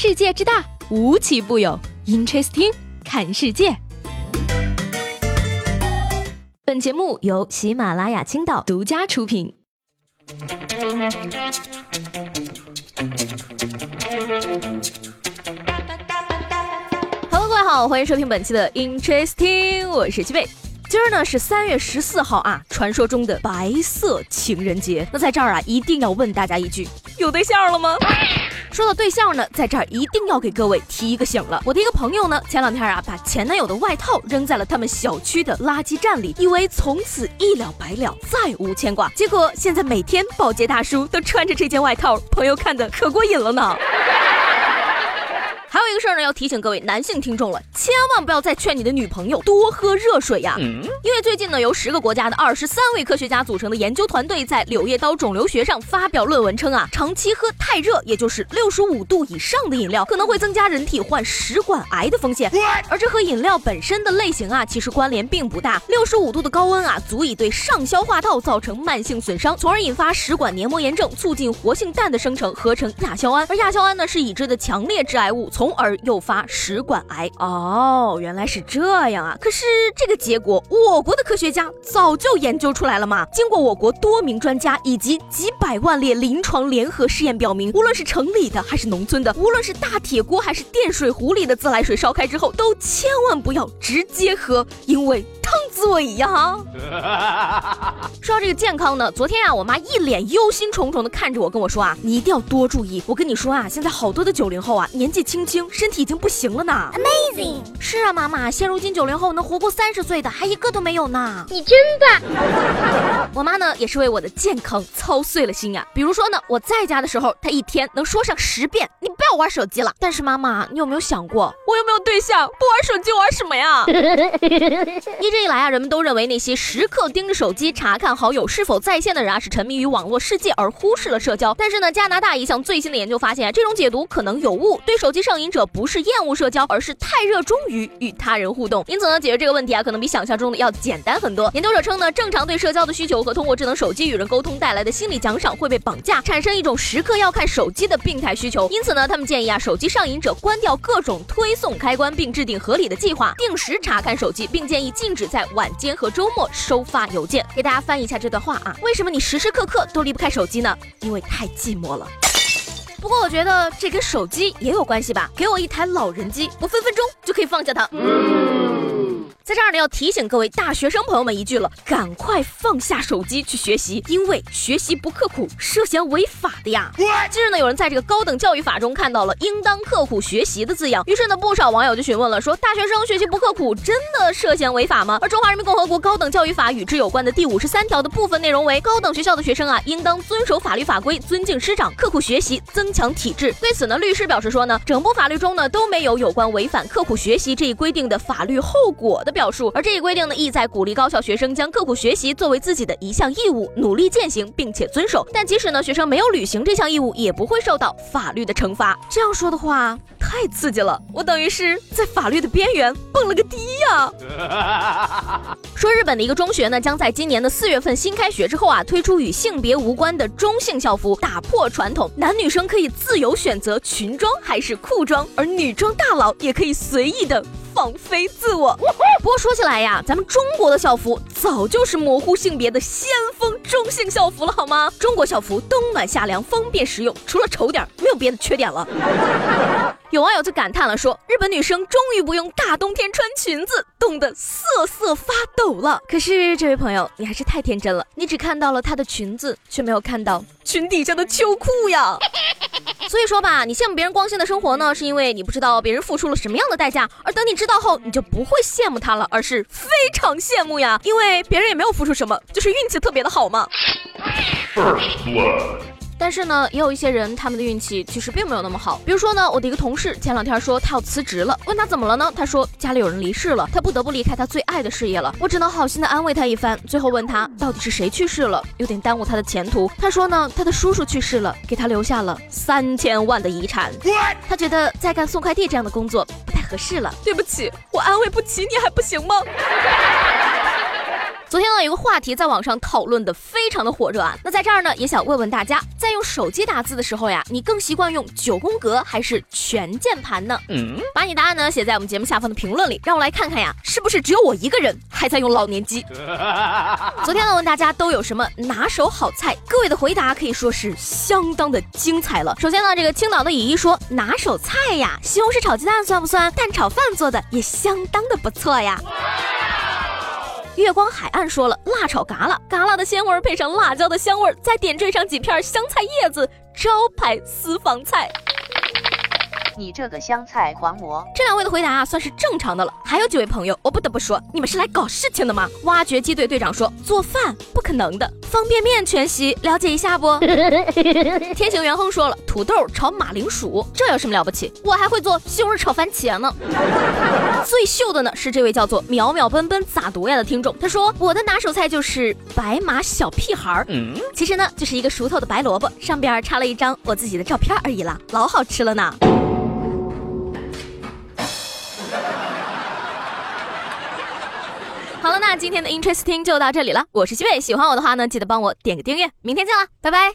世界之大，无奇不有。Interesting，看世界。本节目由喜马拉雅青岛独家出品。Hello，各位好，欢迎收听本期的 Interesting，我是七贝。今儿呢是三月十四号啊，传说中的白色情人节。那在这儿啊，一定要问大家一句：有对象了吗？说到对象呢，在这儿一定要给各位提一个醒了。我的一个朋友呢，前两天啊，把前男友的外套扔在了他们小区的垃圾站里，以为从此一了百了，再无牵挂。结果现在每天保洁大叔都穿着这件外套，朋友看的可过瘾了呢。还有一个事儿呢，要提醒各位男性听众了，千万不要再劝你的女朋友多喝热水呀。因为最近呢，由十个国家的二十三位科学家组成的研究团队在《柳叶刀肿瘤学》上发表论文称啊，长期喝太热，也就是六十五度以上的饮料，可能会增加人体患食管癌的风险。而这和饮料本身的类型啊，其实关联并不大。六十五度的高温啊，足以对上消化道造成慢性损伤，从而引发食管黏膜炎症，促进活性氮的生成，合成亚硝胺。而亚硝胺呢，是已知的强烈致癌物。从而诱发食管癌哦，原来是这样啊！可是这个结果，我国的科学家早就研究出来了嘛。经过我国多名专家以及几百万列临床联合试验表明，无论是城里的还是农村的，无论是大铁锅还是电水壶里的自来水烧开之后，都千万不要直接喝，因为。烫滋味呀！说到这个健康呢，昨天啊，我妈一脸忧心忡忡的看着我，跟我说啊，你一定要多注意。我跟你说啊，现在好多的九零后啊，年纪轻轻，身体已经不行了呢。Amazing！是啊，妈妈，现如今九零后能活过三十岁的还一个都没有呢。你真棒！我妈呢，也是为我的健康操碎了心呀。比如说呢，我在家的时候，她一天能说上十遍，你不要玩手机了。但是妈妈，你有没有想过，我又没有对象，不玩手机玩什么呀？一直。以来啊，人们都认为那些时刻盯着手机查看好友是否在线的人啊，是沉迷于网络世界而忽视了社交。但是呢，加拿大一项最新的研究发现，这种解读可能有误。对手机上瘾者不是厌恶社交，而是太热衷于与他人互动。因此呢，解决这个问题啊，可能比想象中的要简单很多。研究者称呢，正常对社交的需求和通过智能手机与人沟通带来的心理奖赏会被绑架，产生一种时刻要看手机的病态需求。因此呢，他们建议啊，手机上瘾者关掉各种推送开关，并制定合理的计划，定时查看手机，并建议禁止。在晚间和周末收发邮件，给大家翻译一下这段话啊。为什么你时时刻刻都离不开手机呢？因为太寂寞了。不过我觉得这跟手机也有关系吧。给我一台老人机，我分分钟就可以放下它。在这儿呢，要提醒各位大学生朋友们一句了：赶快放下手机去学习，因为学习不刻苦涉嫌违法的呀。近日呢，有人在这个高等教育法中看到了“应当刻苦学习”的字样，于是呢，不少网友就询问了，说大学生学习不刻苦真的涉嫌违法吗？而《中华人民共和国高等教育法》与之有关的第五十三条的部分内容为：高等学校的学生啊，应当遵守法律法规，尊敬师长，刻苦学习，增强体质。对此呢，律师表示说呢，整部法律中呢都没有有关违反刻苦学习这一规定的法律后果的。表述，而这一规定呢，意在鼓励高校学生将刻苦学习作为自己的一项义务，努力践行，并且遵守。但即使呢，学生没有履行这项义务，也不会受到法律的惩罚。这样说的话，太刺激了，我等于是在法律的边缘蹦了个迪呀。说日本的一个中学呢，将在今年的四月份新开学之后啊，推出与性别无关的中性校服，打破传统，男女生可以自由选择裙装还是裤装，而女装大佬也可以随意的。放飞自我。不过说起来呀，咱们中国的校服早就是模糊性别的先锋中性校服了，好吗？中国校服冬暖夏凉，方便实用，除了丑点，没有别的缺点了。有网友就感叹了，说日本女生终于不用大冬天穿裙子，冻得瑟瑟发抖了。可是这位朋友，你还是太天真了，你只看到了她的裙子，却没有看到裙底下的秋裤呀。所以说吧，你羡慕别人光鲜的生活呢，是因为你不知道别人付出了什么样的代价。而等你知道后，你就不会羡慕他了，而是非常羡慕呀，因为别人也没有付出什么，就是运气特别的好嘛。但是呢，也有一些人，他们的运气其实并没有那么好。比如说呢，我的一个同事前两天说他要辞职了，问他怎么了呢？他说家里有人离世了，他不得不离开他最爱的事业了。我只能好心的安慰他一番，最后问他到底是谁去世了，有点耽误他的前途。他说呢，他的叔叔去世了，给他留下了三千万的遗产。他觉得再干送快递这样的工作不太合适了。对不起，我安慰不起你还不行吗？昨天呢，有个话题在网上讨论的非常的火热啊。那在这儿呢，也想问问大家，在用手机打字的时候呀，你更习惯用九宫格还是全键盘呢？嗯，把你答案呢写在我们节目下方的评论里，让我来看看呀，是不是只有我一个人还在用老年机？昨天呢，问大家都有什么拿手好菜，各位的回答可以说是相当的精彩了。首先呢，这个青岛的乙一说拿手菜呀，西红柿炒鸡蛋算不算？蛋炒饭做的也相当的不错呀。月光海岸说了，辣炒嘎啦，嘎啦的鲜味配上辣椒的香味，再点缀上几片香菜叶子，招牌私房菜。你这个香菜狂魔，这两位的回答啊，算是正常的了。还有几位朋友，我不得不说，你们是来搞事情的吗？挖掘机队队长说，做饭不可能的，方便面全席，了解一下不？天行元亨说了，土豆炒马铃薯，这有什么了不起？我还会做西红柿炒番茄呢。最秀的呢是这位叫做秒秒奔奔咋读呀的听众，他说我的拿手菜就是白马小屁孩儿，其实呢就是一个熟透的白萝卜，上边插了一张我自己的照片而已啦，老好吃了呢。好了，那今天的 Interesting 就到这里了。我是西贝，喜欢我的话呢，记得帮我点个订阅。明天见了，拜拜。